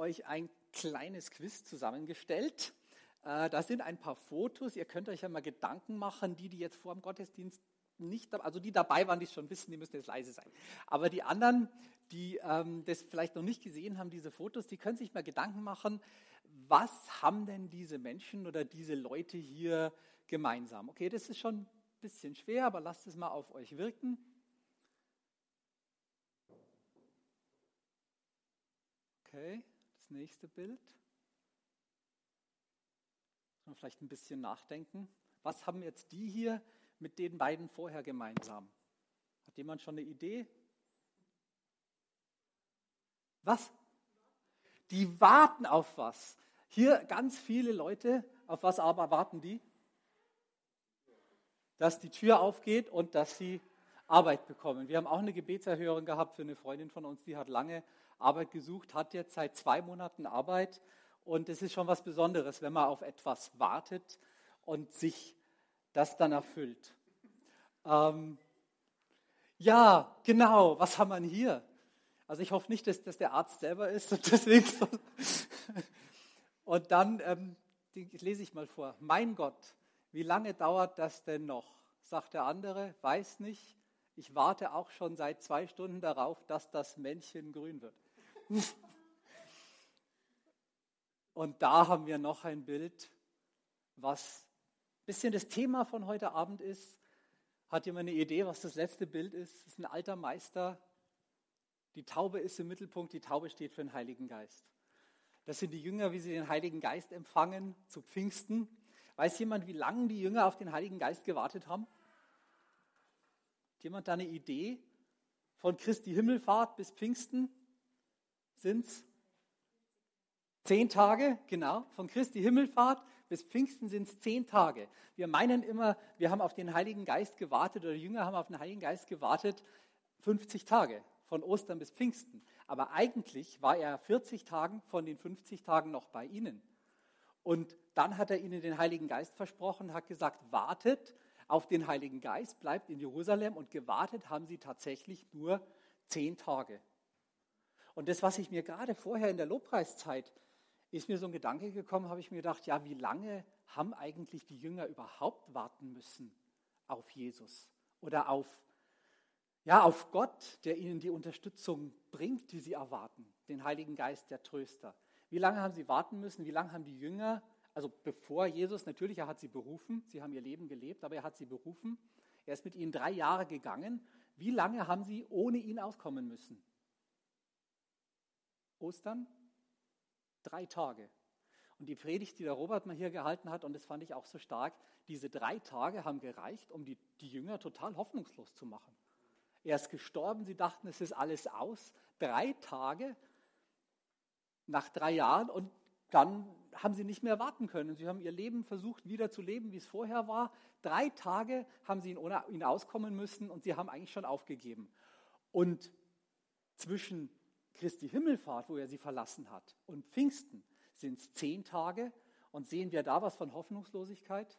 euch ein kleines Quiz zusammengestellt. Äh, da sind ein paar Fotos. Ihr könnt euch ja mal Gedanken machen, die, die jetzt vor dem Gottesdienst nicht, also die dabei waren, die es schon wissen, die müssen jetzt leise sein. Aber die anderen, die ähm, das vielleicht noch nicht gesehen haben, diese Fotos, die können sich mal Gedanken machen, was haben denn diese Menschen oder diese Leute hier gemeinsam? Okay, das ist schon ein bisschen schwer, aber lasst es mal auf euch wirken. Okay, nächste Bild. Vielleicht ein bisschen nachdenken. Was haben jetzt die hier mit den beiden vorher gemeinsam? Hat jemand schon eine Idee? Was? Die warten auf was. Hier ganz viele Leute, auf was aber warten die? Dass die Tür aufgeht und dass sie Arbeit bekommen. Wir haben auch eine Gebetserhörung gehabt für eine Freundin von uns, die hat lange Arbeit gesucht, hat jetzt seit zwei Monaten Arbeit. Und es ist schon was Besonderes, wenn man auf etwas wartet und sich das dann erfüllt. Ähm, ja, genau, was haben wir hier? Also ich hoffe nicht, dass das der Arzt selber ist und deswegen. und dann ähm, lese ich mal vor. Mein Gott, wie lange dauert das denn noch? Sagt der andere, weiß nicht. Ich warte auch schon seit zwei Stunden darauf, dass das Männchen grün wird. Und da haben wir noch ein Bild, was ein bisschen das Thema von heute Abend ist. Hat jemand eine Idee, was das letzte Bild ist? Das ist ein alter Meister. Die Taube ist im Mittelpunkt. Die Taube steht für den Heiligen Geist. Das sind die Jünger, wie sie den Heiligen Geist empfangen zu Pfingsten. Weiß jemand, wie lange die Jünger auf den Heiligen Geist gewartet haben? Hat jemand da eine Idee? Von Christi Himmelfahrt bis Pfingsten sind es zehn Tage, genau. Von Christi Himmelfahrt bis Pfingsten sind es zehn Tage. Wir meinen immer, wir haben auf den Heiligen Geist gewartet oder die Jünger haben auf den Heiligen Geist gewartet 50 Tage von Ostern bis Pfingsten. Aber eigentlich war er 40 Tagen von den 50 Tagen noch bei ihnen. Und dann hat er ihnen den Heiligen Geist versprochen, hat gesagt, wartet auf den Heiligen Geist, bleibt in Jerusalem und gewartet haben sie tatsächlich nur zehn Tage. Und das, was ich mir gerade vorher in der Lobpreiszeit, ist mir so ein Gedanke gekommen, habe ich mir gedacht, ja, wie lange haben eigentlich die Jünger überhaupt warten müssen auf Jesus oder auf, ja, auf Gott, der ihnen die Unterstützung bringt, die sie erwarten, den Heiligen Geist, der Tröster. Wie lange haben sie warten müssen? Wie lange haben die Jünger, also bevor Jesus, natürlich, er hat sie berufen, sie haben ihr Leben gelebt, aber er hat sie berufen. Er ist mit ihnen drei Jahre gegangen. Wie lange haben sie ohne ihn auskommen müssen? Ostern? Drei Tage. Und die Predigt, die der Robert mal hier gehalten hat, und das fand ich auch so stark, diese drei Tage haben gereicht, um die, die Jünger total hoffnungslos zu machen. Er ist gestorben, sie dachten, es ist alles aus. Drei Tage nach drei Jahren und dann haben sie nicht mehr warten können. Sie haben ihr Leben versucht, wieder zu leben, wie es vorher war. Drei Tage haben sie ohne ihn auskommen müssen und sie haben eigentlich schon aufgegeben. Und zwischen Christi Himmelfahrt, wo er sie verlassen hat, und Pfingsten sind es zehn Tage. Und sehen wir da was von Hoffnungslosigkeit?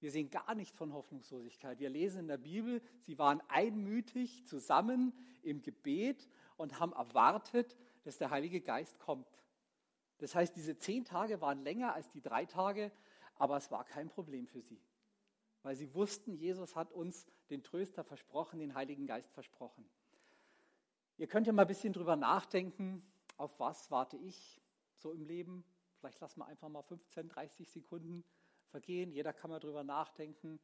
Wir sehen gar nichts von Hoffnungslosigkeit. Wir lesen in der Bibel, sie waren einmütig zusammen im Gebet und haben erwartet, dass der Heilige Geist kommt. Das heißt, diese zehn Tage waren länger als die drei Tage, aber es war kein Problem für sie, weil sie wussten, Jesus hat uns den Tröster versprochen, den Heiligen Geist versprochen. Ihr könnt ja mal ein bisschen drüber nachdenken, auf was warte ich so im Leben. Vielleicht lassen wir einfach mal 15, 30 Sekunden vergehen. Jeder kann mal drüber nachdenken,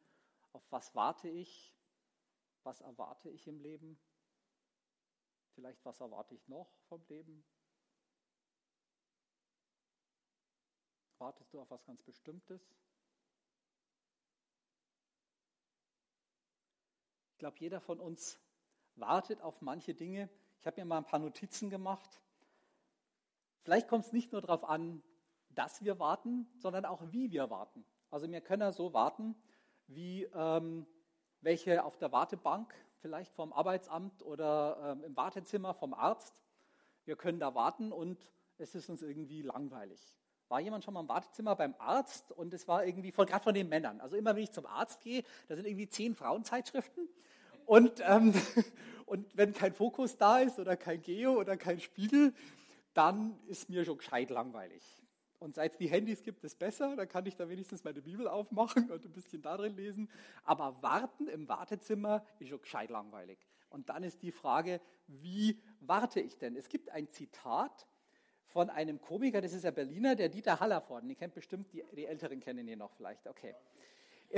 auf was warte ich, was erwarte ich im Leben. Vielleicht was erwarte ich noch vom Leben. Wartest du auf was ganz Bestimmtes? Ich glaube, jeder von uns wartet auf manche Dinge. Ich habe mir mal ein paar Notizen gemacht. vielleicht kommt es nicht nur darauf an, dass wir warten, sondern auch wie wir warten. Also wir können so warten, wie ähm, welche auf der Wartebank, vielleicht vom Arbeitsamt oder ähm, im Wartezimmer vom Arzt. Wir können da warten und es ist uns irgendwie langweilig. War jemand schon mal im Wartezimmer beim Arzt und es war irgendwie, gerade von den Männern. Also immer wenn ich zum Arzt gehe, da sind irgendwie zehn Frauenzeitschriften und, ähm, und wenn kein Fokus da ist oder kein Geo oder kein Spiegel, dann ist mir schon gescheit langweilig. Und seit es die Handys gibt, ist besser. Dann kann ich da wenigstens meine Bibel aufmachen und ein bisschen darin lesen. Aber warten im Wartezimmer ist schon gescheit langweilig. Und dann ist die Frage, wie warte ich denn? Es gibt ein Zitat von einem Komiker, das ist der Berliner, der Dieter Hallervorden. Ihr kennt bestimmt, die, die Älteren kennen ihn noch vielleicht. Okay.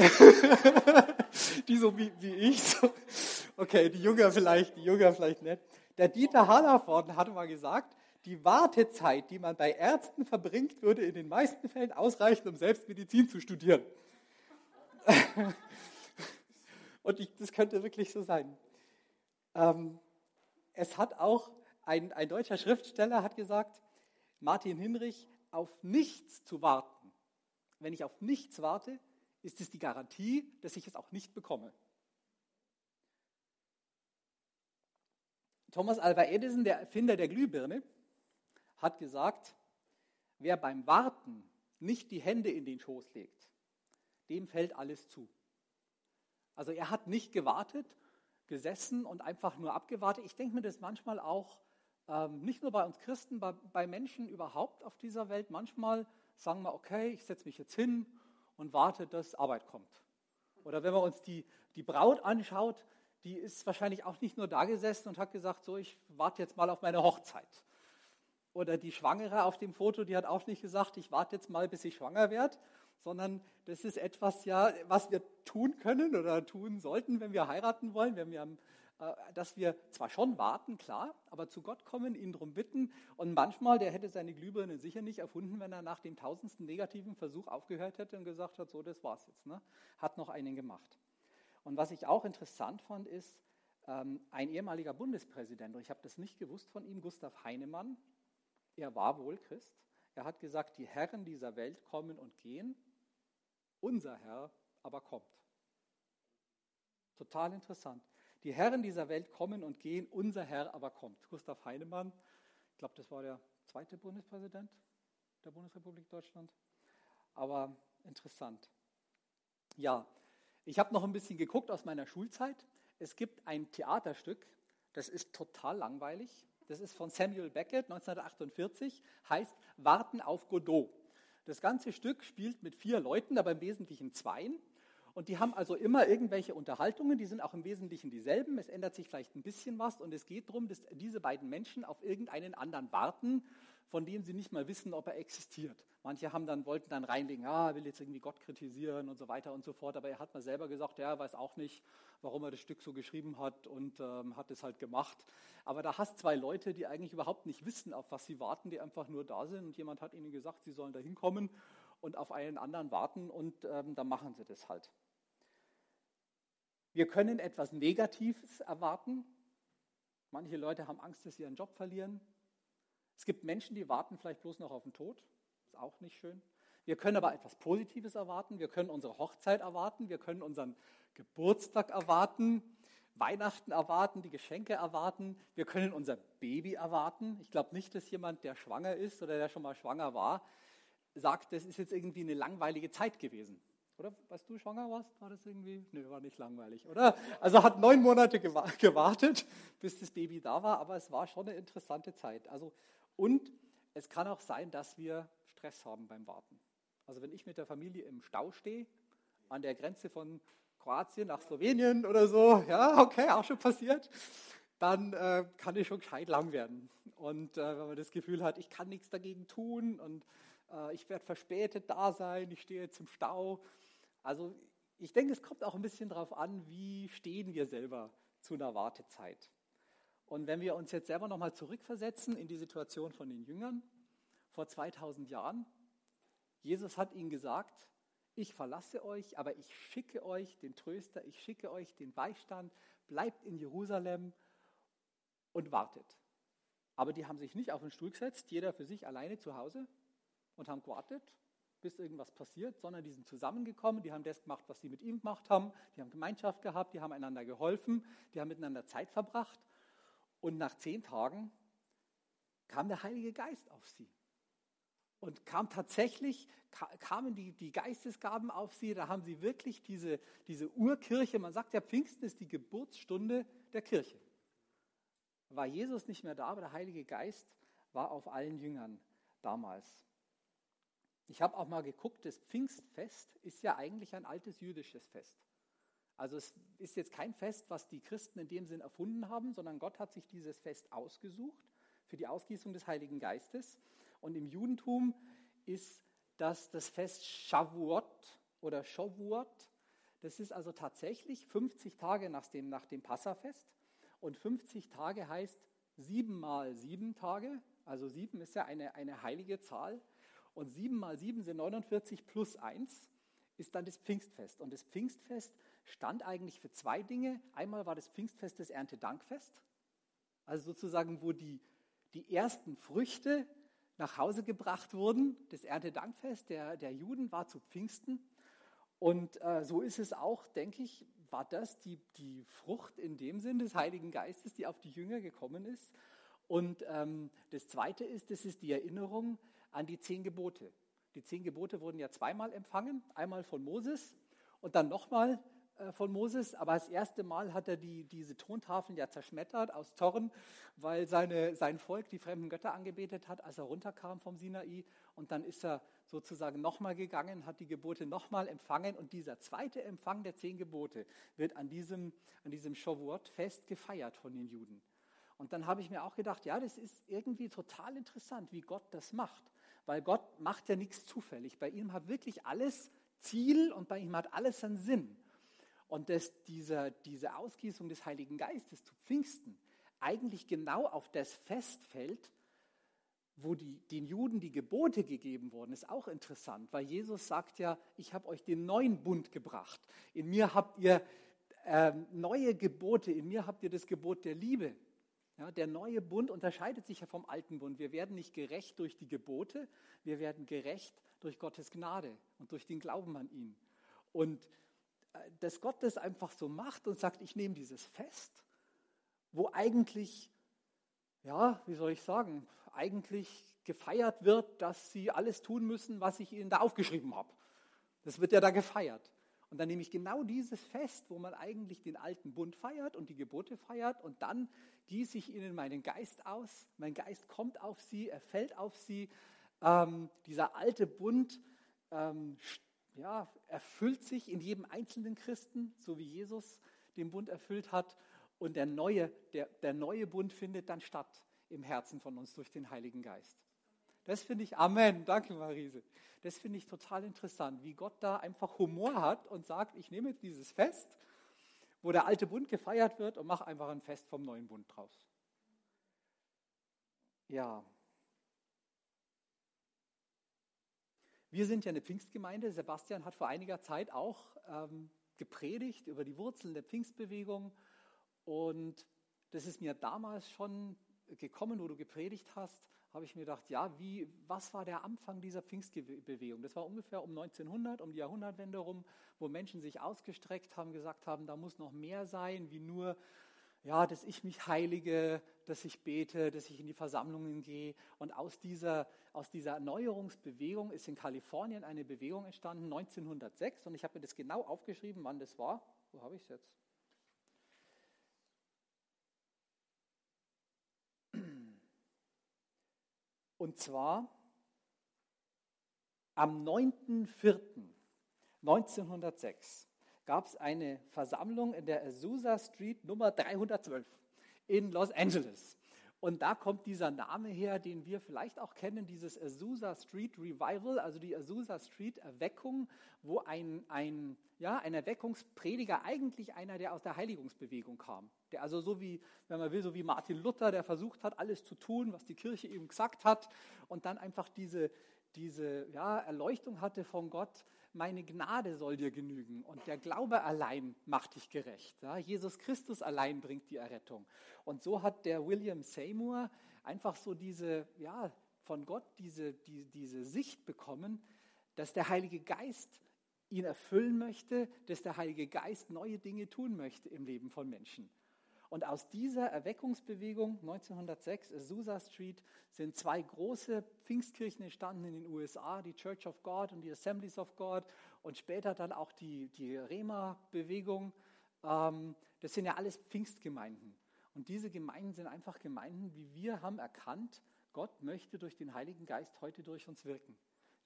die so wie, wie ich. So. Okay, die Jünger vielleicht, die Jünger vielleicht nicht. Der Dieter Hallervorden hatte mal gesagt, die Wartezeit, die man bei Ärzten verbringt, würde in den meisten Fällen ausreichen, um selbst Medizin zu studieren. Und ich, das könnte wirklich so sein. Ähm, es hat auch ein, ein deutscher Schriftsteller hat gesagt, Martin Hinrich, auf nichts zu warten. Wenn ich auf nichts warte, ist es die Garantie, dass ich es auch nicht bekomme. Thomas Alva Edison, der Erfinder der Glühbirne, hat gesagt, wer beim Warten nicht die Hände in den Schoß legt, dem fällt alles zu. Also er hat nicht gewartet, gesessen und einfach nur abgewartet. Ich denke mir das manchmal auch, ähm, nicht nur bei uns Christen, bei, bei Menschen überhaupt auf dieser Welt. Manchmal sagen wir, okay, ich setze mich jetzt hin und warte, dass Arbeit kommt. Oder wenn man uns die, die Braut anschaut, die ist wahrscheinlich auch nicht nur da gesessen und hat gesagt, so, ich warte jetzt mal auf meine Hochzeit. Oder die Schwangere auf dem Foto, die hat auch nicht gesagt, ich warte jetzt mal, bis ich schwanger werde, sondern das ist etwas, ja, was wir tun können oder tun sollten, wenn wir heiraten wollen, wenn wir, äh, dass wir zwar schon warten, klar, aber zu Gott kommen, ihn darum bitten. Und manchmal, der hätte seine Glühbirne sicher nicht erfunden, wenn er nach dem tausendsten negativen Versuch aufgehört hätte und gesagt hat, so, das war's jetzt. Ne? Hat noch einen gemacht. Und was ich auch interessant fand, ist, ähm, ein ehemaliger Bundespräsident, und ich habe das nicht gewusst von ihm, Gustav Heinemann, er war wohl Christ. Er hat gesagt, die Herren dieser Welt kommen und gehen, unser Herr aber kommt. Total interessant. Die Herren dieser Welt kommen und gehen, unser Herr aber kommt. Gustav Heinemann, ich glaube, das war der zweite Bundespräsident der Bundesrepublik Deutschland. Aber interessant. Ja, ich habe noch ein bisschen geguckt aus meiner Schulzeit. Es gibt ein Theaterstück, das ist total langweilig. Das ist von Samuel Beckett 1948, heißt Warten auf Godot. Das ganze Stück spielt mit vier Leuten, aber im Wesentlichen zweien. Und die haben also immer irgendwelche Unterhaltungen, die sind auch im Wesentlichen dieselben. Es ändert sich vielleicht ein bisschen was und es geht darum, dass diese beiden Menschen auf irgendeinen anderen warten, von dem sie nicht mal wissen, ob er existiert. Manche haben dann, wollten dann reinlegen, ah, will jetzt irgendwie Gott kritisieren und so weiter und so fort, aber er hat mal selber gesagt, ja, er weiß auch nicht, warum er das Stück so geschrieben hat und ähm, hat es halt gemacht. Aber da hast zwei Leute, die eigentlich überhaupt nicht wissen, auf was sie warten, die einfach nur da sind und jemand hat ihnen gesagt, sie sollen da hinkommen und auf einen anderen warten und ähm, dann machen sie das halt. Wir können etwas Negatives erwarten. Manche Leute haben Angst, dass sie ihren Job verlieren. Es gibt Menschen, die warten vielleicht bloß noch auf den Tod. Ist auch nicht schön. Wir können aber etwas Positives erwarten. Wir können unsere Hochzeit erwarten. Wir können unseren Geburtstag erwarten, Weihnachten erwarten, die Geschenke erwarten. Wir können unser Baby erwarten. Ich glaube nicht, dass jemand, der schwanger ist oder der schon mal schwanger war, sagt, das ist jetzt irgendwie eine langweilige Zeit gewesen. Oder was du schwanger warst, war das irgendwie? Nö, war nicht langweilig, oder? Also hat neun Monate gewartet, bis das Baby da war, aber es war schon eine interessante Zeit. Also und es kann auch sein, dass wir Stress haben beim Warten. Also wenn ich mit der Familie im Stau stehe, an der Grenze von Kroatien nach Slowenien oder so, ja, okay, auch schon passiert, dann äh, kann es schon gescheit lang werden. Und äh, wenn man das Gefühl hat, ich kann nichts dagegen tun und äh, ich werde verspätet da sein, ich stehe jetzt im Stau. Also ich denke, es kommt auch ein bisschen darauf an, wie stehen wir selber zu einer Wartezeit. Und wenn wir uns jetzt selber nochmal zurückversetzen in die Situation von den Jüngern vor 2000 Jahren, Jesus hat ihnen gesagt, ich verlasse euch, aber ich schicke euch den Tröster, ich schicke euch den Beistand, bleibt in Jerusalem und wartet. Aber die haben sich nicht auf den Stuhl gesetzt, jeder für sich alleine zu Hause und haben gewartet, bis irgendwas passiert, sondern die sind zusammengekommen, die haben das gemacht, was sie mit ihm gemacht haben, die haben Gemeinschaft gehabt, die haben einander geholfen, die haben miteinander Zeit verbracht. Und nach zehn Tagen kam der Heilige Geist auf sie. Und kam tatsächlich, kamen die, die Geistesgaben auf sie, da haben sie wirklich diese, diese Urkirche, man sagt ja, Pfingsten ist die Geburtsstunde der Kirche. War Jesus nicht mehr da, aber der Heilige Geist war auf allen Jüngern damals. Ich habe auch mal geguckt, das Pfingstfest ist ja eigentlich ein altes jüdisches Fest. Also es ist jetzt kein Fest, was die Christen in dem Sinn erfunden haben, sondern Gott hat sich dieses Fest ausgesucht für die Ausgießung des Heiligen Geistes. Und im Judentum ist das das Fest Shavuot oder Shavuot. Das ist also tatsächlich 50 Tage nach dem, nach dem Passafest. Und 50 Tage heißt sieben mal sieben Tage. Also sieben ist ja eine, eine heilige Zahl. Und sieben mal sieben sind 49 plus eins ist dann das Pfingstfest. Und das Pfingstfest stand eigentlich für zwei Dinge. Einmal war das Pfingstfest das Erntedankfest, also sozusagen, wo die, die ersten Früchte nach Hause gebracht wurden. Das Erntedankfest der, der Juden war zu Pfingsten. Und äh, so ist es auch, denke ich, war das die, die Frucht in dem Sinn des Heiligen Geistes, die auf die Jünger gekommen ist. Und ähm, das Zweite ist, das ist die Erinnerung an die zehn Gebote. Die zehn Gebote wurden ja zweimal empfangen, einmal von Moses und dann nochmal von Moses, aber das erste Mal hat er die, diese Tontafeln ja zerschmettert aus Zorn, weil seine, sein Volk die fremden Götter angebetet hat, als er runterkam vom Sinai. Und dann ist er sozusagen nochmal gegangen, hat die Gebote nochmal empfangen. Und dieser zweite Empfang der zehn Gebote wird an diesem, an diesem Shavuot-Fest gefeiert von den Juden. Und dann habe ich mir auch gedacht, ja, das ist irgendwie total interessant, wie Gott das macht. Weil Gott macht ja nichts zufällig. Bei ihm hat wirklich alles Ziel und bei ihm hat alles einen Sinn und dass diese, diese Ausgießung des Heiligen Geistes zu Pfingsten eigentlich genau auf das Fest fällt, wo die, den Juden die Gebote gegeben wurden, ist auch interessant, weil Jesus sagt ja, ich habe euch den neuen Bund gebracht. In mir habt ihr äh, neue Gebote, in mir habt ihr das Gebot der Liebe. Ja, der neue Bund unterscheidet sich ja vom alten Bund. Wir werden nicht gerecht durch die Gebote, wir werden gerecht durch Gottes Gnade und durch den Glauben an ihn. Und dass Gott das einfach so macht und sagt, ich nehme dieses Fest, wo eigentlich, ja, wie soll ich sagen, eigentlich gefeiert wird, dass sie alles tun müssen, was ich ihnen da aufgeschrieben habe. Das wird ja da gefeiert. Und dann nehme ich genau dieses Fest, wo man eigentlich den alten Bund feiert und die Gebote feiert und dann gieße ich ihnen meinen Geist aus. Mein Geist kommt auf sie, er fällt auf sie. Ähm, dieser alte Bund ähm, ja, erfüllt sich in jedem einzelnen Christen, so wie Jesus den Bund erfüllt hat. Und der neue, der, der neue Bund findet dann statt im Herzen von uns durch den Heiligen Geist. Das finde ich, Amen, danke Marise. Das finde ich total interessant, wie Gott da einfach Humor hat und sagt, ich nehme jetzt dieses Fest, wo der alte Bund gefeiert wird und mache einfach ein Fest vom neuen Bund draus. Ja, Wir sind ja eine Pfingstgemeinde. Sebastian hat vor einiger Zeit auch ähm, gepredigt über die Wurzeln der Pfingstbewegung. Und das ist mir damals schon gekommen, wo du gepredigt hast, habe ich mir gedacht, ja, wie, was war der Anfang dieser Pfingstbewegung? Das war ungefähr um 1900, um die Jahrhundertwende rum, wo Menschen sich ausgestreckt haben, gesagt haben, da muss noch mehr sein, wie nur ja, dass ich mich heilige, dass ich bete, dass ich in die Versammlungen gehe. Und aus dieser, aus dieser Erneuerungsbewegung ist in Kalifornien eine Bewegung entstanden, 1906. Und ich habe mir das genau aufgeschrieben, wann das war. Wo habe ich es jetzt? Und zwar am 9.4.1906 gab es eine Versammlung in der Azusa Street Nummer 312 in Los Angeles. Und da kommt dieser Name her, den wir vielleicht auch kennen, dieses Azusa Street Revival, also die Azusa Street Erweckung, wo ein, ein, ja, ein Erweckungsprediger eigentlich einer, der aus der Heiligungsbewegung kam. Der also so wie, wenn man will, so wie Martin Luther, der versucht hat, alles zu tun, was die Kirche ihm gesagt hat und dann einfach diese, diese ja, Erleuchtung hatte von Gott, meine Gnade soll dir genügen und der Glaube allein macht dich gerecht. Ja, Jesus Christus allein bringt die Errettung. Und so hat der William Seymour einfach so diese, ja, von Gott diese, die, diese Sicht bekommen, dass der Heilige Geist ihn erfüllen möchte, dass der Heilige Geist neue Dinge tun möchte im Leben von Menschen. Und aus dieser Erweckungsbewegung 1906, Azusa Street, sind zwei große Pfingstkirchen entstanden in den USA, die Church of God und die Assemblies of God und später dann auch die, die Rema-Bewegung. Ähm, das sind ja alles Pfingstgemeinden. Und diese Gemeinden sind einfach Gemeinden, wie wir haben erkannt, Gott möchte durch den Heiligen Geist heute durch uns wirken.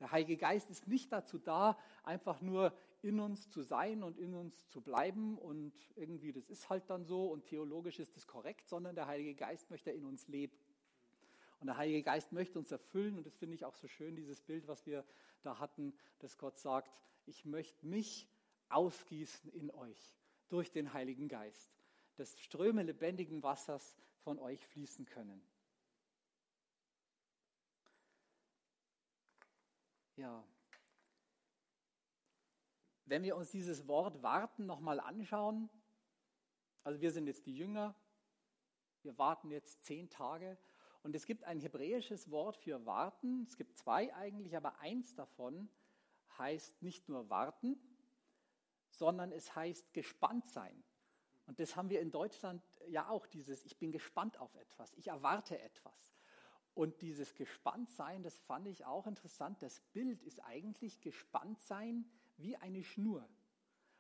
Der Heilige Geist ist nicht dazu da, einfach nur in uns zu sein und in uns zu bleiben und irgendwie, das ist halt dann so und theologisch ist das korrekt, sondern der Heilige Geist möchte in uns leben. Und der Heilige Geist möchte uns erfüllen und das finde ich auch so schön, dieses Bild, was wir da hatten, dass Gott sagt, ich möchte mich ausgießen in euch durch den Heiligen Geist, dass Ströme lebendigen Wassers von euch fließen können. Ja. Wenn wir uns dieses Wort warten nochmal anschauen, also wir sind jetzt die Jünger, wir warten jetzt zehn Tage und es gibt ein hebräisches Wort für warten, es gibt zwei eigentlich, aber eins davon heißt nicht nur warten, sondern es heißt gespannt sein. Und das haben wir in Deutschland ja auch, dieses Ich bin gespannt auf etwas, ich erwarte etwas. Und dieses Gespanntsein, das fand ich auch interessant. Das Bild ist eigentlich Gespanntsein wie eine Schnur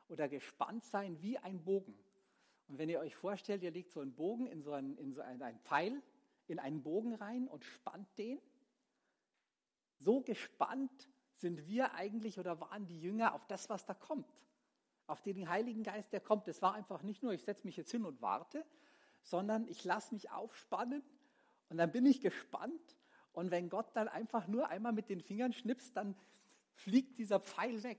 oder Gespanntsein wie ein Bogen. Und wenn ihr euch vorstellt, ihr legt so einen Bogen in so einen, in so einen, einen Pfeil, in einen Bogen rein und spannt den, so gespannt sind wir eigentlich oder waren die Jünger auf das, was da kommt. Auf den Heiligen Geist, der kommt. Das war einfach nicht nur, ich setze mich jetzt hin und warte, sondern ich lasse mich aufspannen und dann bin ich gespannt. Und wenn Gott dann einfach nur einmal mit den Fingern schnipst, dann fliegt dieser Pfeil weg.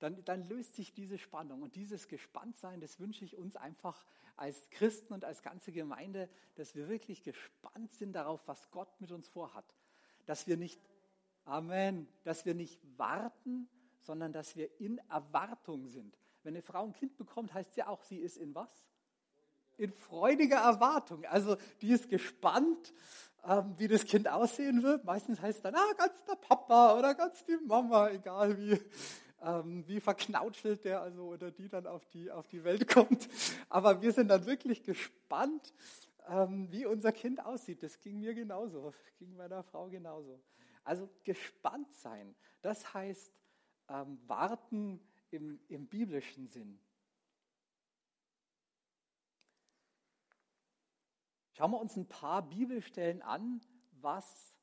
Dann, dann löst sich diese Spannung. Und dieses Gespanntsein, das wünsche ich uns einfach als Christen und als ganze Gemeinde, dass wir wirklich gespannt sind darauf, was Gott mit uns vorhat. Dass wir nicht, Amen, dass wir nicht warten, sondern dass wir in Erwartung sind. Wenn eine Frau ein Kind bekommt, heißt sie auch, sie ist in was? In freudiger Erwartung. Also die ist gespannt, ähm, wie das Kind aussehen wird. Meistens heißt dann, ah, ganz der Papa oder ganz die Mama, egal wie, ähm, wie verknautschelt der also oder die dann auf die, auf die Welt kommt. Aber wir sind dann wirklich gespannt, ähm, wie unser Kind aussieht. Das ging mir genauso, ging meiner Frau genauso. Also gespannt sein, das heißt ähm, warten im, im biblischen Sinn. Schauen wir uns ein paar Bibelstellen an, was,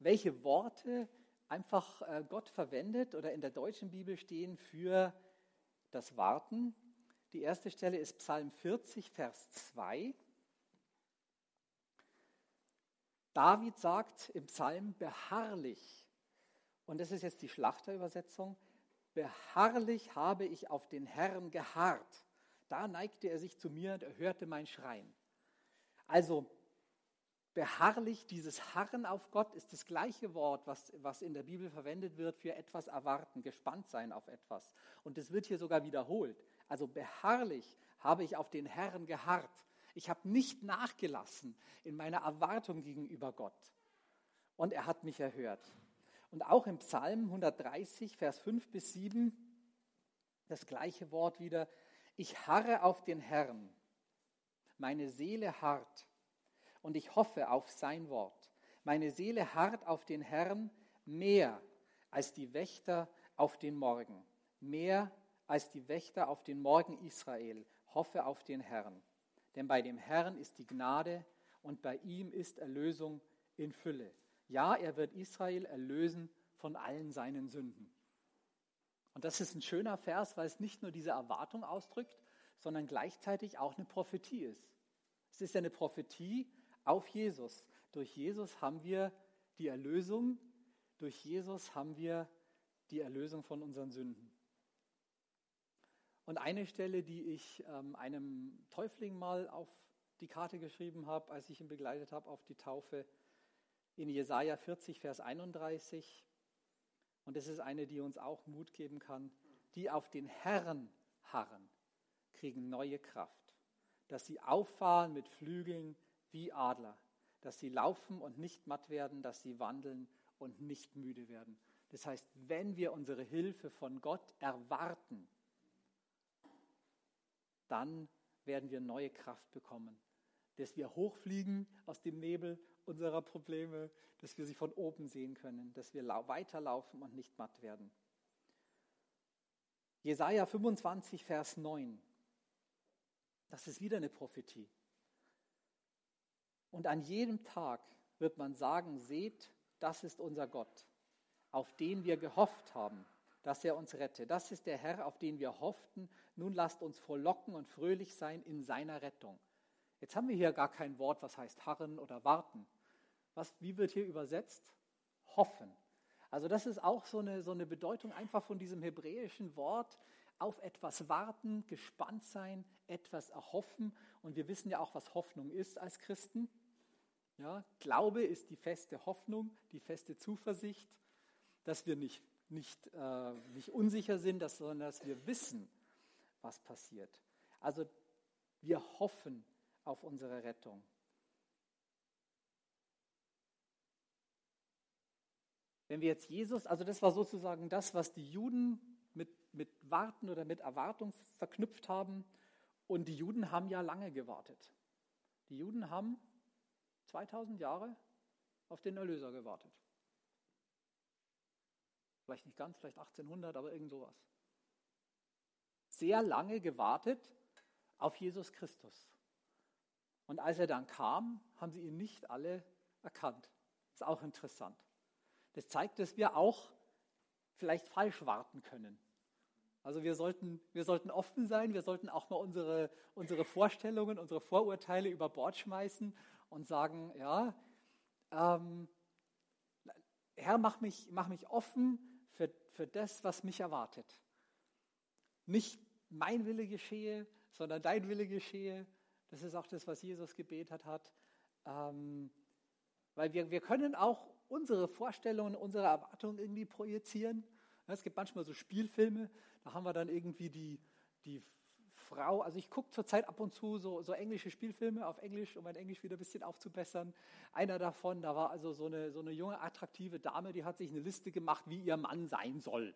welche Worte einfach äh, Gott verwendet oder in der deutschen Bibel stehen für das Warten. Die erste Stelle ist Psalm 40, Vers 2. David sagt im Psalm beharrlich, und das ist jetzt die Schlachterübersetzung, beharrlich habe ich auf den Herrn geharrt. Da neigte er sich zu mir und er hörte mein Schreien. Also beharrlich, dieses Harren auf Gott ist das gleiche Wort, was, was in der Bibel verwendet wird für etwas erwarten, gespannt sein auf etwas. Und es wird hier sogar wiederholt. Also beharrlich habe ich auf den Herrn geharrt. Ich habe nicht nachgelassen in meiner Erwartung gegenüber Gott. Und er hat mich erhört. Und auch im Psalm 130, Vers 5 bis 7, das gleiche Wort wieder. Ich harre auf den Herrn meine Seele harrt und ich hoffe auf sein Wort. Meine Seele harrt auf den Herrn mehr als die Wächter auf den Morgen. Mehr als die Wächter auf den Morgen Israel. Hoffe auf den Herrn. Denn bei dem Herrn ist die Gnade und bei ihm ist Erlösung in Fülle. Ja, er wird Israel erlösen von allen seinen Sünden. Und das ist ein schöner Vers, weil es nicht nur diese Erwartung ausdrückt, sondern gleichzeitig auch eine Prophetie ist. Es ist eine Prophetie auf Jesus. Durch Jesus haben wir die Erlösung, durch Jesus haben wir die Erlösung von unseren Sünden. Und eine Stelle, die ich ähm, einem Täufling mal auf die Karte geschrieben habe, als ich ihn begleitet habe auf die Taufe, in Jesaja 40, Vers 31. Und das ist eine, die uns auch Mut geben kann. Die auf den Herrn harren, kriegen neue Kraft. Dass sie auffahren mit Flügeln wie Adler. Dass sie laufen und nicht matt werden. Dass sie wandeln und nicht müde werden. Das heißt, wenn wir unsere Hilfe von Gott erwarten, dann werden wir neue Kraft bekommen. Dass wir hochfliegen aus dem Nebel unserer Probleme, dass wir sie von oben sehen können, dass wir weiterlaufen und nicht matt werden. Jesaja 25, Vers 9. Das ist wieder eine Prophetie. Und an jedem Tag wird man sagen: Seht, das ist unser Gott, auf den wir gehofft haben dass er uns rette. Das ist der Herr, auf den wir hofften. Nun lasst uns frohlocken und fröhlich sein in seiner Rettung. Jetzt haben wir hier gar kein Wort, was heißt harren oder warten. Was, wie wird hier übersetzt? Hoffen. Also das ist auch so eine, so eine Bedeutung einfach von diesem hebräischen Wort, auf etwas warten, gespannt sein, etwas erhoffen. Und wir wissen ja auch, was Hoffnung ist als Christen. Ja, Glaube ist die feste Hoffnung, die feste Zuversicht, dass wir nicht nicht, äh, nicht unsicher sind, dass, sondern dass wir wissen, was passiert. Also wir hoffen auf unsere Rettung. Wenn wir jetzt Jesus, also das war sozusagen das, was die Juden mit, Warten oder mit Erwartung verknüpft haben. Und die Juden haben ja lange gewartet. Die Juden haben 2000 Jahre auf den Erlöser gewartet. Vielleicht nicht ganz, vielleicht 1800, aber irgend sowas. Sehr lange gewartet auf Jesus Christus. Und als er dann kam, haben sie ihn nicht alle erkannt. Ist auch interessant. Das zeigt, dass wir auch vielleicht falsch warten können. Also wir sollten, wir sollten offen sein, wir sollten auch mal unsere, unsere Vorstellungen, unsere Vorurteile über Bord schmeißen und sagen, ja, ähm, Herr, mach mich, mach mich offen für, für das, was mich erwartet. Nicht mein Wille geschehe, sondern dein Wille geschehe. Das ist auch das, was Jesus gebetet hat. Ähm, weil wir, wir können auch unsere Vorstellungen, unsere Erwartungen irgendwie projizieren. Es gibt manchmal so Spielfilme, da haben wir dann irgendwie die, die Frau, also ich gucke zurzeit ab und zu so, so englische Spielfilme auf Englisch, um mein Englisch wieder ein bisschen aufzubessern. Einer davon, da war also so eine, so eine junge, attraktive Dame, die hat sich eine Liste gemacht, wie ihr Mann sein soll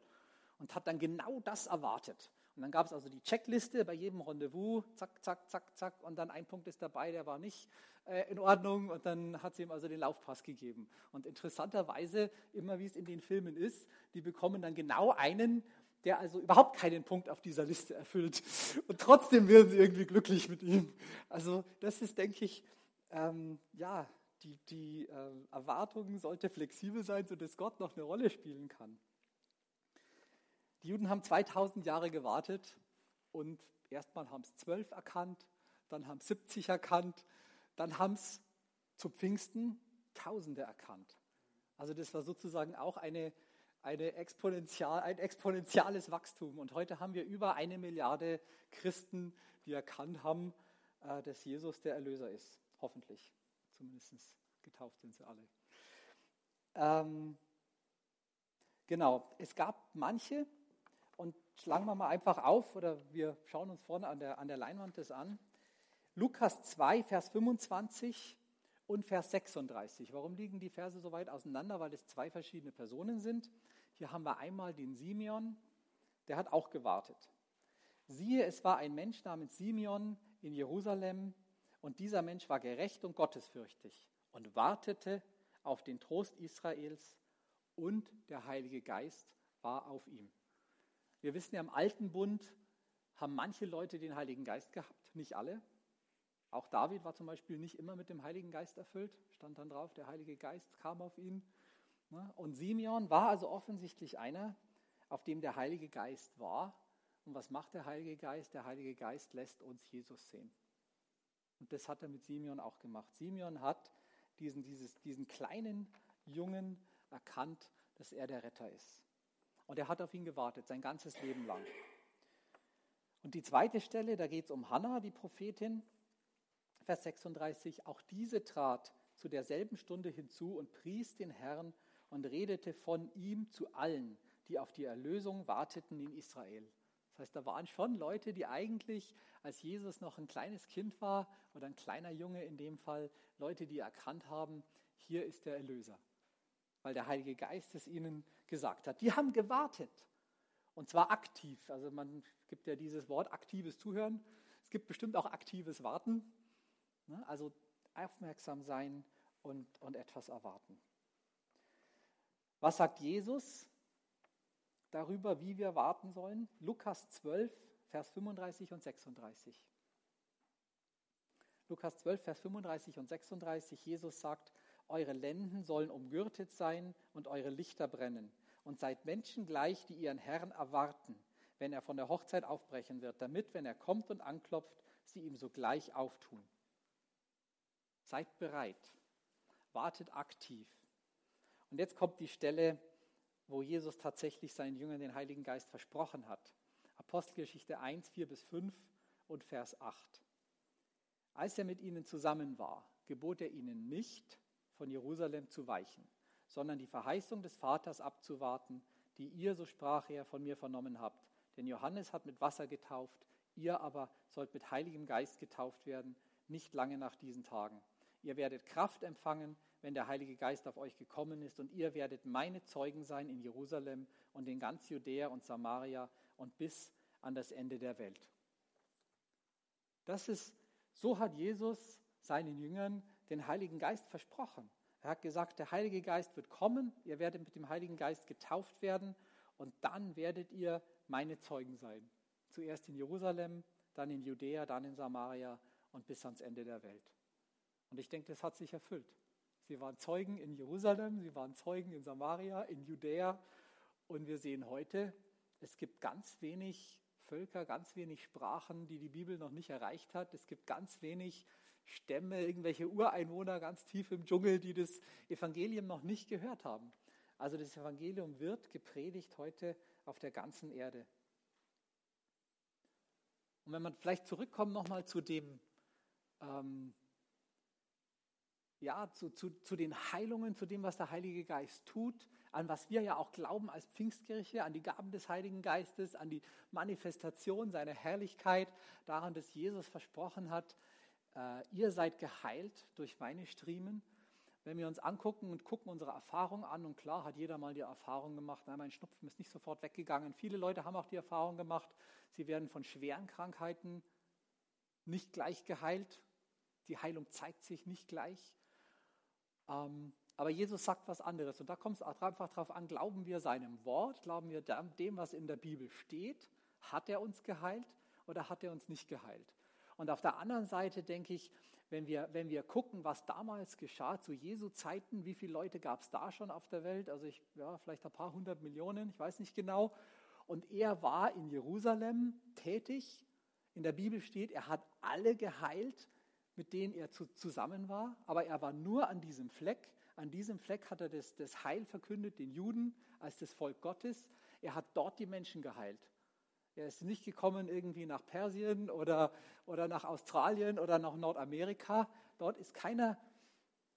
und hat dann genau das erwartet. Und dann gab es also die Checkliste bei jedem Rendezvous, zack, zack, zack, zack, und dann ein Punkt ist dabei, der war nicht äh, in Ordnung und dann hat sie ihm also den Laufpass gegeben. Und interessanterweise, immer wie es in den Filmen ist, die bekommen dann genau einen, der also überhaupt keinen Punkt auf dieser Liste erfüllt. Und trotzdem werden sie irgendwie glücklich mit ihm. Also das ist, denke ich, ähm, ja, die, die äh, Erwartung sollte flexibel sein, sodass Gott noch eine Rolle spielen kann. Die Juden haben 2000 Jahre gewartet und erstmal haben es zwölf erkannt, dann haben es 70 erkannt, dann haben es zu Pfingsten Tausende erkannt. Also das war sozusagen auch eine eine Exponential, ein exponentielles Wachstum. Und heute haben wir über eine Milliarde Christen, die erkannt haben, äh, dass Jesus der Erlöser ist. Hoffentlich. Zumindest getauft sind sie alle. Ähm, genau, es gab manche, schlagen wir mal einfach auf, oder wir schauen uns vorne an der, an der Leinwand das an. Lukas 2, Vers 25 und Vers 36. Warum liegen die Verse so weit auseinander? Weil es zwei verschiedene Personen sind. Hier haben wir einmal den Simeon, der hat auch gewartet. Siehe, es war ein Mensch namens Simeon in Jerusalem und dieser Mensch war gerecht und gottesfürchtig und wartete auf den Trost Israels und der Heilige Geist war auf ihm. Wir wissen ja, im Alten Bund haben manche Leute den Heiligen Geist gehabt, nicht alle. Auch David war zum Beispiel nicht immer mit dem Heiligen Geist erfüllt, stand dann drauf, der Heilige Geist kam auf ihn. Ne? Und Simeon war also offensichtlich einer, auf dem der Heilige Geist war. Und was macht der Heilige Geist? Der Heilige Geist lässt uns Jesus sehen. Und das hat er mit Simeon auch gemacht. Simeon hat diesen, dieses, diesen kleinen Jungen erkannt, dass er der Retter ist. Und er hat auf ihn gewartet, sein ganzes Leben lang. Und die zweite Stelle, da geht es um Hannah, die Prophetin, Vers 36. Auch diese trat zu derselben Stunde hinzu und pries den Herrn und redete von ihm zu allen, die auf die Erlösung warteten in Israel. Das heißt, da waren schon Leute, die eigentlich, als Jesus noch ein kleines Kind war oder ein kleiner Junge in dem Fall, Leute, die erkannt haben, hier ist der Erlöser, weil der Heilige Geist es ihnen gesagt hat. Die haben gewartet und zwar aktiv. Also man gibt ja dieses Wort aktives Zuhören. Es gibt bestimmt auch aktives Warten. Ne? Also aufmerksam sein und, und etwas erwarten. Was sagt Jesus darüber, wie wir warten sollen? Lukas 12, Vers 35 und 36. Lukas 12, Vers 35 und 36. Jesus sagt, eure Lenden sollen umgürtet sein und eure Lichter brennen. Und seid Menschen gleich, die ihren Herrn erwarten, wenn er von der Hochzeit aufbrechen wird, damit, wenn er kommt und anklopft, sie ihm sogleich auftun. Seid bereit, wartet aktiv. Und jetzt kommt die Stelle, wo Jesus tatsächlich seinen Jüngern den Heiligen Geist versprochen hat. Apostelgeschichte 1, 4 bis 5 und Vers 8. Als er mit ihnen zusammen war, gebot er ihnen nicht, von Jerusalem zu weichen, sondern die Verheißung des Vaters abzuwarten, die ihr, so sprach er, von mir vernommen habt. Denn Johannes hat mit Wasser getauft, ihr aber sollt mit Heiligem Geist getauft werden, nicht lange nach diesen Tagen. Ihr werdet Kraft empfangen, wenn der Heilige Geist auf euch gekommen ist, und ihr werdet meine Zeugen sein in Jerusalem und in ganz Judäa und Samaria und bis an das Ende der Welt. Das ist, so hat Jesus seinen Jüngern den Heiligen Geist versprochen. Er hat gesagt, der Heilige Geist wird kommen, ihr werdet mit dem Heiligen Geist getauft werden und dann werdet ihr meine Zeugen sein. Zuerst in Jerusalem, dann in Judäa, dann in Samaria und bis ans Ende der Welt. Und ich denke, das hat sich erfüllt. Sie waren Zeugen in Jerusalem, sie waren Zeugen in Samaria, in Judäa. Und wir sehen heute, es gibt ganz wenig Völker, ganz wenig Sprachen, die die Bibel noch nicht erreicht hat. Es gibt ganz wenig Stämme, irgendwelche Ureinwohner ganz tief im Dschungel, die das Evangelium noch nicht gehört haben. Also das Evangelium wird gepredigt heute auf der ganzen Erde. Und wenn man vielleicht zurückkommt nochmal zu dem, ähm, ja, zu, zu, zu den Heilungen, zu dem, was der Heilige Geist tut, an was wir ja auch glauben als Pfingstkirche, an die Gaben des Heiligen Geistes, an die Manifestation seiner Herrlichkeit, daran, dass Jesus versprochen hat, äh, ihr seid geheilt durch meine Striemen. Wenn wir uns angucken und gucken unsere Erfahrung an, und klar hat jeder mal die Erfahrung gemacht, na, mein Schnupfen ist nicht sofort weggegangen. Viele Leute haben auch die Erfahrung gemacht, sie werden von schweren Krankheiten nicht gleich geheilt. Die Heilung zeigt sich nicht gleich. Ähm, aber Jesus sagt was anderes. Und da kommt es einfach darauf an, glauben wir seinem Wort, glauben wir dem, was in der Bibel steht, hat er uns geheilt oder hat er uns nicht geheilt? Und auf der anderen Seite denke ich, wenn wir, wenn wir gucken, was damals geschah zu Jesu Zeiten, wie viele Leute gab es da schon auf der Welt? Also ich, ja, vielleicht ein paar hundert Millionen, ich weiß nicht genau. Und er war in Jerusalem tätig. In der Bibel steht, er hat alle geheilt, mit denen er zu, zusammen war. Aber er war nur an diesem Fleck. An diesem Fleck hat er das, das Heil verkündet, den Juden als das Volk Gottes. Er hat dort die Menschen geheilt. Er ist nicht gekommen irgendwie nach Persien oder, oder nach Australien oder nach Nordamerika. Dort ist keiner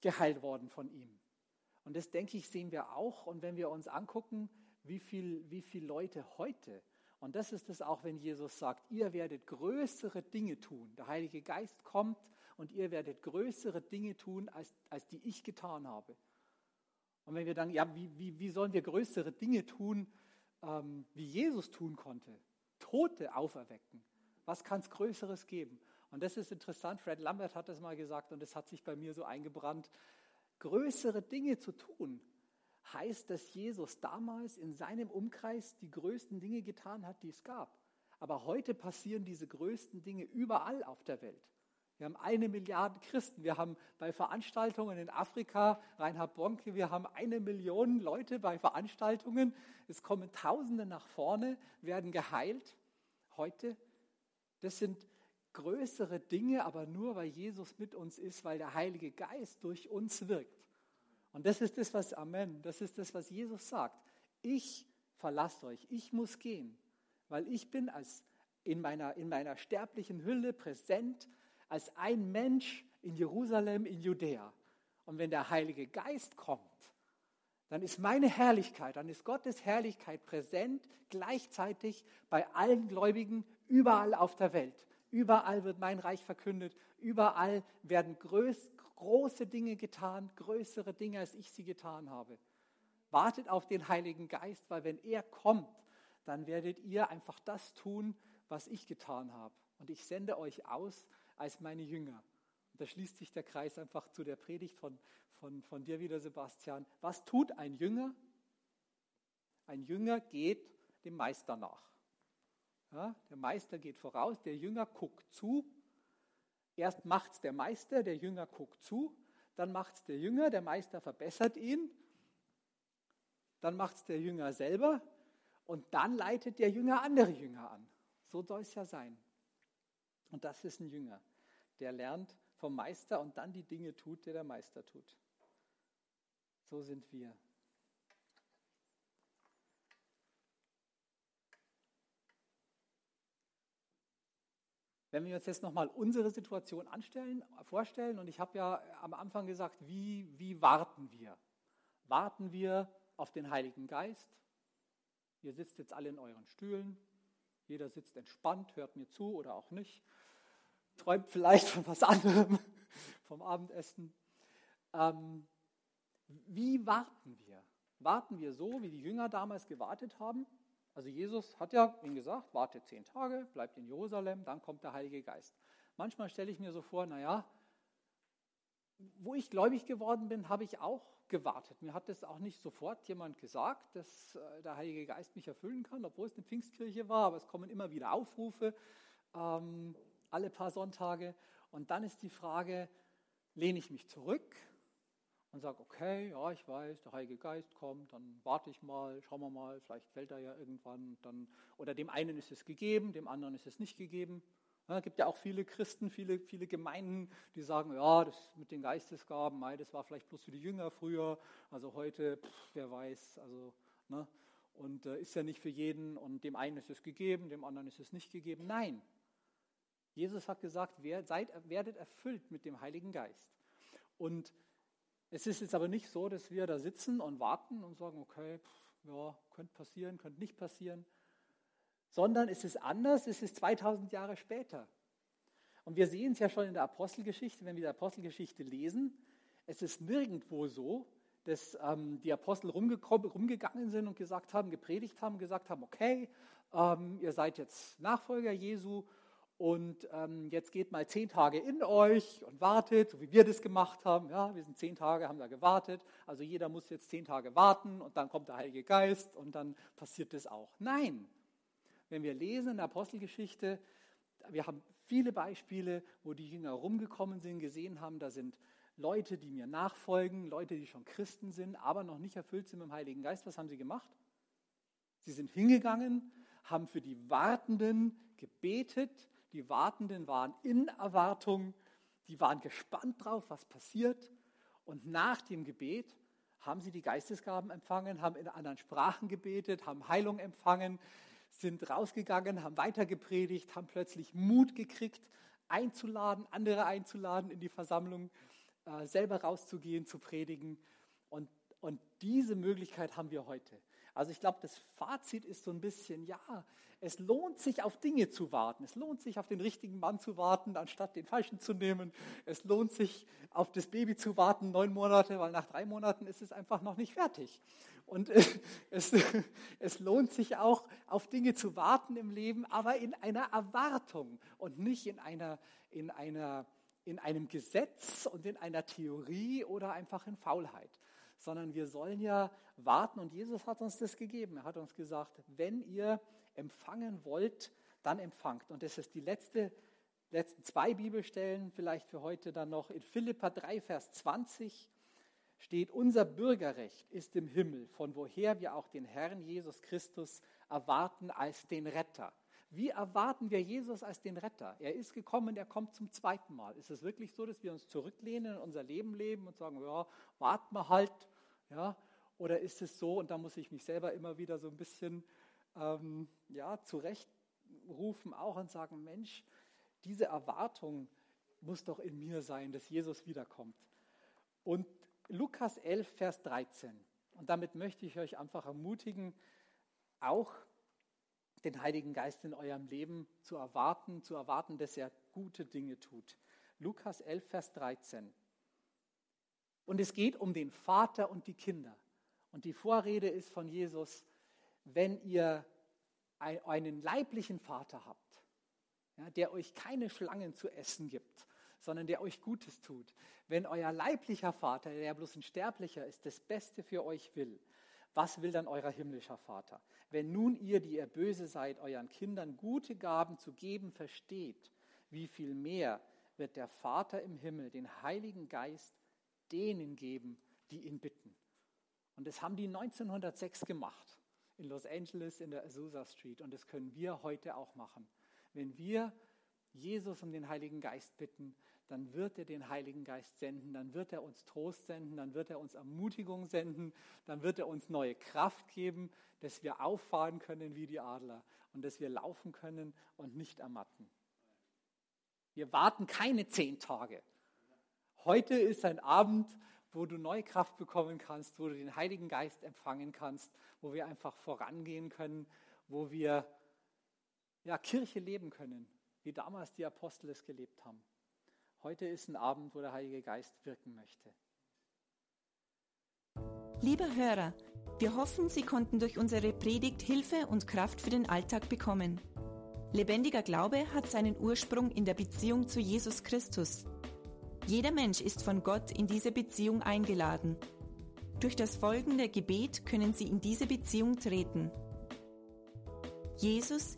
geheilt worden von ihm. Und das, denke ich, sehen wir auch. Und wenn wir uns angucken, wie viele wie viel Leute heute, und das ist es auch, wenn Jesus sagt, ihr werdet größere Dinge tun. Der Heilige Geist kommt und ihr werdet größere Dinge tun, als, als die ich getan habe. Und wenn wir dann, ja, wie, wie, wie sollen wir größere Dinge tun, ähm, wie Jesus tun konnte? Tote auferwecken. Was kann es Größeres geben? Und das ist interessant. Fred Lambert hat das mal gesagt und es hat sich bei mir so eingebrannt. Größere Dinge zu tun heißt, dass Jesus damals in seinem Umkreis die größten Dinge getan hat, die es gab. Aber heute passieren diese größten Dinge überall auf der Welt. Wir haben eine Milliarde Christen. Wir haben bei Veranstaltungen in Afrika, Reinhard Bonke, wir haben eine Million Leute bei Veranstaltungen. Es kommen Tausende nach vorne, werden geheilt heute. Das sind größere Dinge, aber nur weil Jesus mit uns ist, weil der Heilige Geist durch uns wirkt. Und das ist das, was Amen, das ist das, was Jesus sagt. Ich verlasse euch, ich muss gehen, weil ich bin als in meiner, in meiner sterblichen Hülle präsent als ein Mensch in Jerusalem, in Judäa. Und wenn der Heilige Geist kommt, dann ist meine Herrlichkeit, dann ist Gottes Herrlichkeit präsent gleichzeitig bei allen Gläubigen überall auf der Welt. Überall wird mein Reich verkündet, überall werden größ, große Dinge getan, größere Dinge, als ich sie getan habe. Wartet auf den Heiligen Geist, weil wenn er kommt, dann werdet ihr einfach das tun, was ich getan habe. Und ich sende euch aus als meine Jünger. Und da schließt sich der Kreis einfach zu der Predigt von, von, von dir wieder, Sebastian. Was tut ein Jünger? Ein Jünger geht dem Meister nach. Ja, der Meister geht voraus, der Jünger guckt zu. Erst macht es der Meister, der Jünger guckt zu. Dann macht es der Jünger, der Meister verbessert ihn. Dann macht es der Jünger selber. Und dann leitet der Jünger andere Jünger an. So soll es ja sein. Und das ist ein Jünger, der lernt vom Meister und dann die Dinge tut, die der Meister tut. So sind wir. Wenn wir uns jetzt nochmal unsere Situation anstellen, vorstellen, und ich habe ja am Anfang gesagt, wie, wie warten wir? Warten wir auf den Heiligen Geist? Ihr sitzt jetzt alle in euren Stühlen, jeder sitzt entspannt, hört mir zu oder auch nicht, träumt vielleicht von was anderem, vom Abendessen. Ähm, wie warten wir? Warten wir so, wie die Jünger damals gewartet haben? Also Jesus hat ja ihnen gesagt, wartet zehn Tage, bleibt in Jerusalem, dann kommt der Heilige Geist. Manchmal stelle ich mir so vor, naja, wo ich gläubig geworden bin, habe ich auch gewartet. Mir hat das auch nicht sofort jemand gesagt, dass äh, der Heilige Geist mich erfüllen kann, obwohl es eine Pfingstkirche war, aber es kommen immer wieder Aufrufe, ähm, alle paar Sonntage. Und dann ist die Frage, lehne ich mich zurück und sage, okay, ja, ich weiß, der Heilige Geist kommt, dann warte ich mal, schauen wir mal, vielleicht fällt er ja irgendwann. Dann, oder dem einen ist es gegeben, dem anderen ist es nicht gegeben. Es gibt ja auch viele Christen, viele, viele Gemeinden, die sagen, ja, das mit den Geistesgaben, das war vielleicht bloß für die Jünger früher, also heute, pff, wer weiß, also, ne, und äh, ist ja nicht für jeden. Und dem einen ist es gegeben, dem anderen ist es nicht gegeben. Nein, Jesus hat gesagt, wer, seid, werdet erfüllt mit dem Heiligen Geist. Und es ist jetzt aber nicht so, dass wir da sitzen und warten und sagen, okay, pff, ja, könnte passieren, könnte nicht passieren, sondern es ist anders, es ist 2000 Jahre später. Und wir sehen es ja schon in der Apostelgeschichte, wenn wir die Apostelgeschichte lesen, es ist nirgendwo so, dass ähm, die Apostel rumgegangen sind und gesagt haben, gepredigt haben, gesagt haben, okay, ähm, ihr seid jetzt Nachfolger Jesu und ähm, jetzt geht mal zehn Tage in euch und wartet, so wie wir das gemacht haben. Ja, wir sind zehn Tage, haben da gewartet. Also jeder muss jetzt zehn Tage warten und dann kommt der Heilige Geist und dann passiert das auch. Nein, wenn wir lesen in der Apostelgeschichte, wir haben viele Beispiele, wo die Jünger rumgekommen sind, gesehen haben, da sind Leute, die mir nachfolgen, Leute, die schon Christen sind, aber noch nicht erfüllt sind mit dem Heiligen Geist. Was haben sie gemacht? Sie sind hingegangen, haben für die Wartenden gebetet. Die Wartenden waren in Erwartung, die waren gespannt drauf, was passiert. Und nach dem Gebet haben sie die Geistesgaben empfangen, haben in anderen Sprachen gebetet, haben Heilung empfangen, sind rausgegangen, haben weitergepredigt, haben plötzlich Mut gekriegt, einzuladen, andere einzuladen in die Versammlung, äh, selber rauszugehen, zu predigen. Und, und diese Möglichkeit haben wir heute. Also ich glaube, das Fazit ist so ein bisschen, ja, es lohnt sich auf Dinge zu warten. Es lohnt sich auf den richtigen Mann zu warten, anstatt den falschen zu nehmen. Es lohnt sich auf das Baby zu warten, neun Monate, weil nach drei Monaten ist es einfach noch nicht fertig. Und es, es lohnt sich auch auf Dinge zu warten im Leben, aber in einer Erwartung und nicht in einer, in einer, in einem Gesetz und in einer Theorie oder einfach in Faulheit sondern wir sollen ja warten und Jesus hat uns das gegeben. Er hat uns gesagt, wenn ihr empfangen wollt, dann empfangt. Und das ist die letzte, letzten zwei Bibelstellen, vielleicht für heute dann noch. In Philippa 3, Vers 20 steht, unser Bürgerrecht ist im Himmel, von woher wir auch den Herrn Jesus Christus erwarten als den Retter. Wie erwarten wir Jesus als den Retter? Er ist gekommen, er kommt zum zweiten Mal. Ist es wirklich so, dass wir uns zurücklehnen in unser Leben leben und sagen, ja, warten wir halt, ja? Oder ist es so, und da muss ich mich selber immer wieder so ein bisschen ähm, ja, zurechtrufen auch und sagen, Mensch, diese Erwartung muss doch in mir sein, dass Jesus wiederkommt. Und Lukas 11, Vers 13. Und damit möchte ich euch einfach ermutigen, auch den Heiligen Geist in eurem Leben zu erwarten, zu erwarten, dass er gute Dinge tut. Lukas 11, Vers 13. Und es geht um den Vater und die Kinder. Und die Vorrede ist von Jesus, wenn ihr einen leiblichen Vater habt, ja, der euch keine Schlangen zu essen gibt, sondern der euch Gutes tut, wenn euer leiblicher Vater, der bloß ein Sterblicher ist, das Beste für euch will, was will dann euer himmlischer Vater? Wenn nun ihr, die ihr böse seid, euren Kindern gute Gaben zu geben versteht, wie viel mehr wird der Vater im Himmel den Heiligen Geist denen geben, die ihn bitten. Und das haben die 1906 gemacht in Los Angeles in der Azusa Street. Und das können wir heute auch machen. Wenn wir Jesus um den Heiligen Geist bitten, dann wird er den Heiligen Geist senden, dann wird er uns Trost senden, dann wird er uns Ermutigung senden, dann wird er uns neue Kraft geben, dass wir auffahren können wie die Adler und dass wir laufen können und nicht ermatten. Wir warten keine zehn Tage. Heute ist ein Abend, wo du neue Kraft bekommen kannst, wo du den Heiligen Geist empfangen kannst, wo wir einfach vorangehen können, wo wir ja, Kirche leben können, wie damals die Apostel es gelebt haben. Heute ist ein Abend, wo der Heilige Geist wirken möchte. Liebe Hörer, wir hoffen, Sie konnten durch unsere Predigt Hilfe und Kraft für den Alltag bekommen. Lebendiger Glaube hat seinen Ursprung in der Beziehung zu Jesus Christus. Jeder Mensch ist von Gott in diese Beziehung eingeladen. Durch das folgende Gebet können Sie in diese Beziehung treten. Jesus,